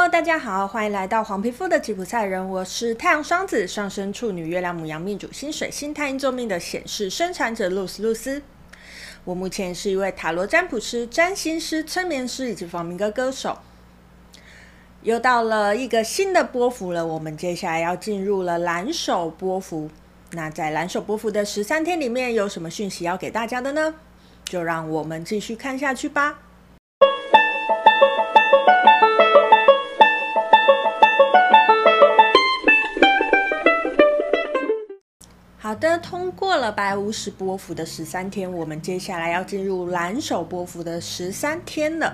Hello，大家好，欢迎来到黄皮肤的吉普赛人。我是太阳双子上升处女月亮母羊命主星水星太阴座命的显示生产者露丝露丝。我目前是一位塔罗占卜师、占星师、催眠师以及访民歌歌手。又到了一个新的波幅了，我们接下来要进入了蓝手波幅。那在蓝手波幅的十三天里面，有什么讯息要给大家的呢？就让我们继续看下去吧。好的，通过了白巫师波符的十三天，我们接下来要进入蓝手波符的十三天了。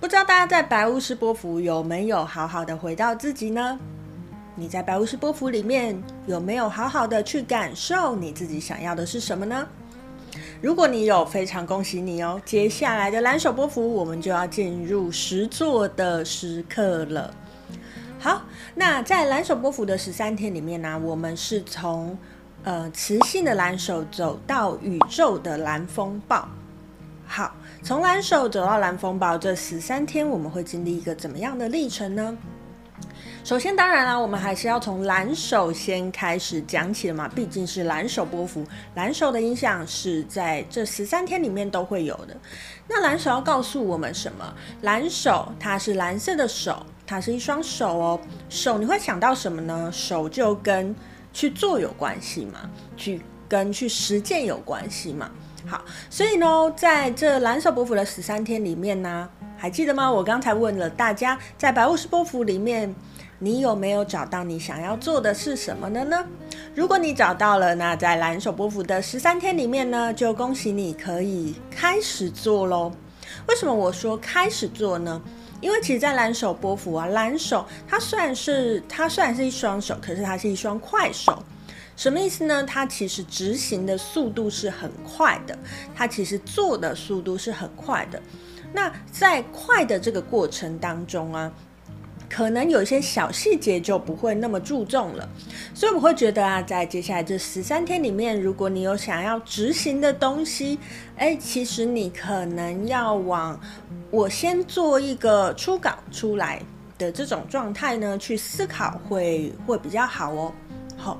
不知道大家在白巫师波符有没有好好的回到自己呢？你在白巫师波符里面有没有好好的去感受你自己想要的是什么呢？如果你有，非常恭喜你哦！接下来的蓝手波符，我们就要进入实作的时刻了。好，那在蓝手波符的十三天里面呢、我们是从呃，磁性的蓝手走到宇宙的蓝风暴。好，从蓝手走到蓝风暴这十三天，我们会经历一个怎么样的历程呢？首先，当然啦，我们还是要从蓝手先开始讲起的嘛，毕竟是蓝手波幅，蓝手的影响是在这十三天里面都会有的。那蓝手要告诉我们什么？蓝手它是蓝色的手，它是一双手哦。手你会想到什么呢？手就跟去做有关系嘛，去跟去实践有关系嘛。好，所以呢，在这蓝手波符的十三天里面呢，还记得吗？我刚才问了大家，在白巫师波符里面，你有没有找到你想要做的是什么的呢？如果你找到了，那在蓝手波幅的十三天里面呢，就恭喜你可以开始做喽。为什么我说开始做呢？因为其实，在蓝手波幅啊，蓝手它虽然是它虽然是一双手，可是它是一双快手。什么意思呢？它其实执行的速度是很快的，它其实做的速度是很快的。那在快的这个过程当中啊，可能有一些小细节就不会那么注重了。所以我会觉得啊，在接下来这十三天里面，如果你有想要执行的东西，哎，其实你可能要往。我先做一个初稿出来的这种状态呢，去思考会会比较好哦。好，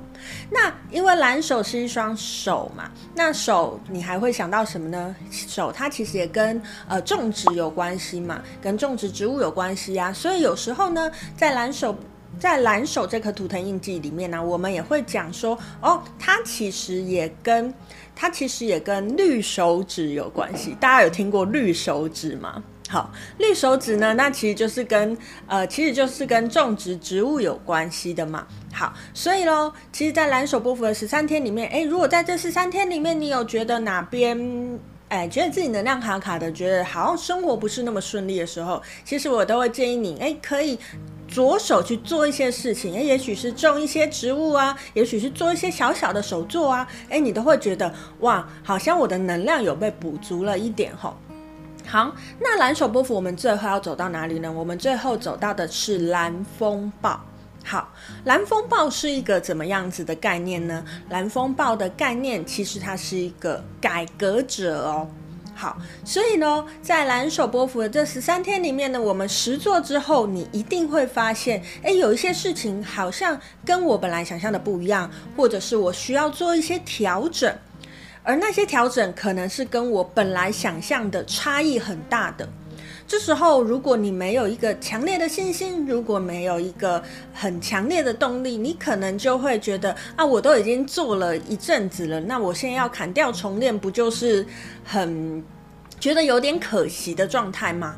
那因为蓝手是一双手嘛，那手你还会想到什么呢？手它其实也跟呃种植有关系嘛，跟种植植物有关系呀。所以有时候呢，在蓝手在蓝手这颗图腾印记里面呢，我们也会讲说，哦，它其实也跟它其实也跟绿手指有关系。大家有听过绿手指吗？好，绿手指呢，那其实就是跟呃，其实就是跟种植植物有关系的嘛。好，所以咯，其实，在蓝手波符的十三天里面，诶，如果在这十三天里面，你有觉得哪边，诶，觉得自己能量卡卡的，觉得好像生活不是那么顺利的时候，其实我都会建议你，诶，可以着手去做一些事情，诶，也许是种一些植物啊，也许是做一些小小的手作啊，诶，你都会觉得哇，好像我的能量有被补足了一点吼。好，那蓝手波幅我们最后要走到哪里呢？我们最后走到的是蓝风暴。好，蓝风暴是一个怎么样子的概念呢？蓝风暴的概念其实它是一个改革者哦。好，所以呢，在蓝手波幅的这十三天里面呢，我们实做之后，你一定会发现，哎，有一些事情好像跟我本来想象的不一样，或者是我需要做一些调整。而那些调整可能是跟我本来想象的差异很大的。这时候，如果你没有一个强烈的信心，如果没有一个很强烈的动力，你可能就会觉得啊，我都已经做了一阵子了，那我现在要砍掉重练，不就是很觉得有点可惜的状态吗？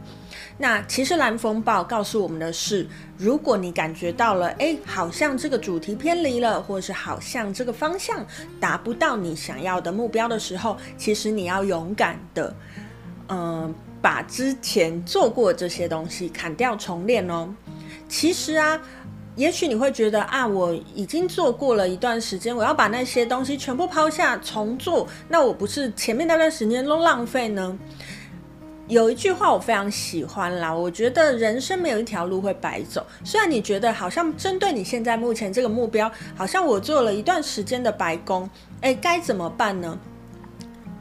那其实蓝风暴告诉我们的是，如果你感觉到了，哎，好像这个主题偏离了，或是好像这个方向达不到你想要的目标的时候，其实你要勇敢的，嗯、把之前做过这些东西砍掉重练哦。其实啊，也许你会觉得啊，我已经做过了一段时间，我要把那些东西全部抛下重做，那我不是前面那段时间都浪费呢？有一句话我非常喜欢啦，我觉得人生没有一条路会白走。虽然你觉得好像针对你现在目前这个目标，好像我做了一段时间的白工，诶，该怎么办呢？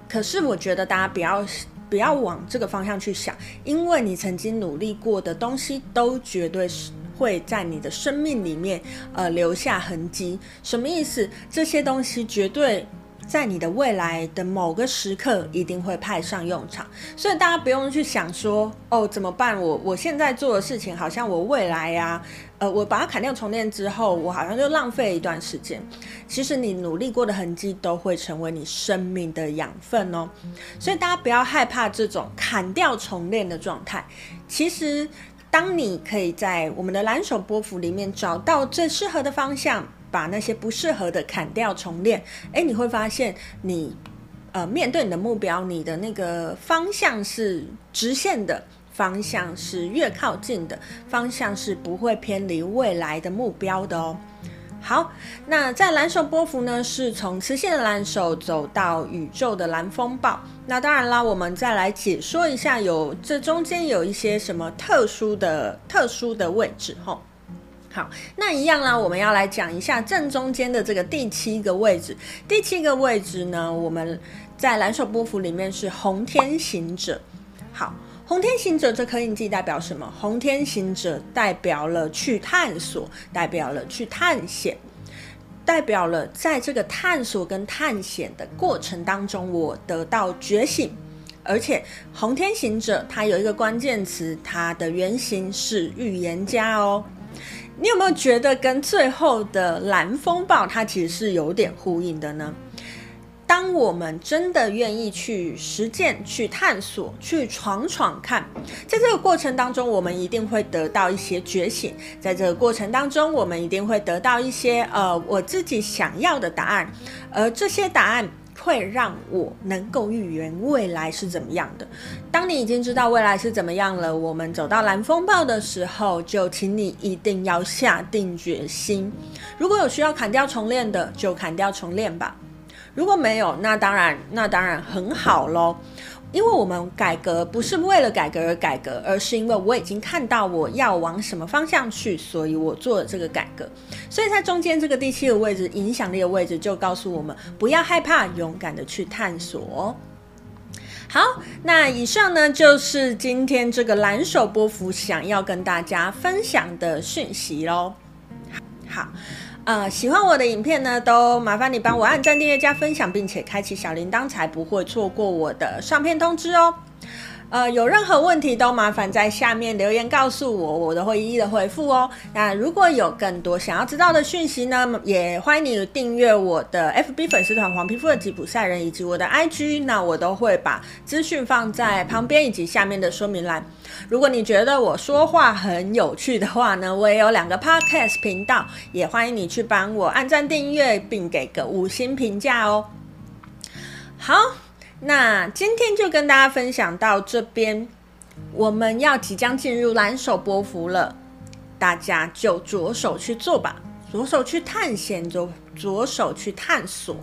可是我觉得大家不要不不要往这个方向去想，因为你曾经努力过的东西，都绝对是会在你的生命里面呃留下痕迹。什么意思？这些东西绝对。在你的未来的某个时刻，一定会派上用场，所以大家不用去想说，哦，怎么办？我我现在做的事情，好像我未来呀、呃，我把它砍掉重练之后，我好像就浪费一段时间。其实你努力过的痕迹，都会成为你生命的养分哦。所以大家不要害怕这种砍掉重练的状态。其实，当你可以在我们的蓝手波幅里面找到最适合的方向。把那些不适合的砍掉重练，哎，你会发现你，呃，面对你的目标，你的那个方向是直线的，方向是越靠近的，方向是不会偏离未来的目标的哦。好，那在蓝手波幅呢，是从磁性的蓝手走到宇宙的蓝风暴。那当然啦，我们再来解说一下有，有这中间有一些什么特殊的、特殊的位置，吼。好，那一样啦，我们要来讲一下正中间的这个第七个位置。第七个位置呢，我们在蓝手波幅里面是红天行者。好，红天行者这颗印记代表什么？红天行者代表了去探索，代表了去探险，代表了在这个探索跟探险的过程当中，我得到觉醒。而且红天行者它有一个关键词，它的原型是预言家哦。你有没有觉得跟最后的蓝风暴它其实是有点呼应的呢？当我们真的愿意去实践、去探索、去闯闯看，在这个过程当中，我们一定会得到一些觉醒。在这个过程当中，我们一定会得到一些呃我自己想要的答案，而这些答案。会让我能够预言未来是怎么样的。当你已经知道未来是怎么样了，我们走到蓝风暴的时候，就请你一定要下定决心。如果有需要砍掉重练的，就砍掉重练吧。如果没有，那当然，那当然很好喽。因为我们改革不是为了改革而改革，而是因为我已经看到我要往什么方向去，所以我做了这个改革。所以在中间这个第七个位置，影响力的位置，就告诉我们不要害怕，勇敢的去探索。好，那以上呢就是今天这个蓝手波幅想要跟大家分享的讯息喽。好。呃，喜欢我的影片呢，都麻烦你帮我按赞、订阅、加分享，并且开启小铃铛，才不会错过我的上片通知哦。呃，有任何问题都麻烦在下面留言告诉我，我都会一一的回复哦。那如果有更多想要知道的讯息呢，也欢迎你订阅我的 FB 粉丝团黄皮肤的吉普赛人，以及我的 IG，那我都会把资讯放在旁边以及下面的说明栏。如果你觉得我说话很有趣的话呢，我也有两个 Podcast 频道，也欢迎你去帮我按赞订阅，并给个五星评价哦。好。那今天就跟大家分享到这边，我们要即将进入蓝手波幅了，大家就着手去做吧，着手去探险，着着手去探索，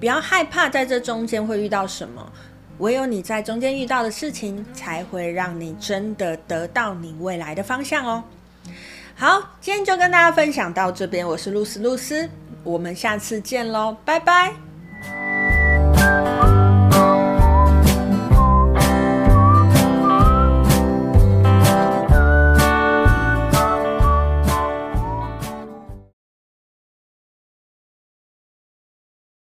不要害怕在这中间会遇到什么，唯有你在中间遇到的事情，才会让你真的得到你未来的方向哦。好，今天就跟大家分享到这边，我是露丝露丝，我们下次见喽，拜拜。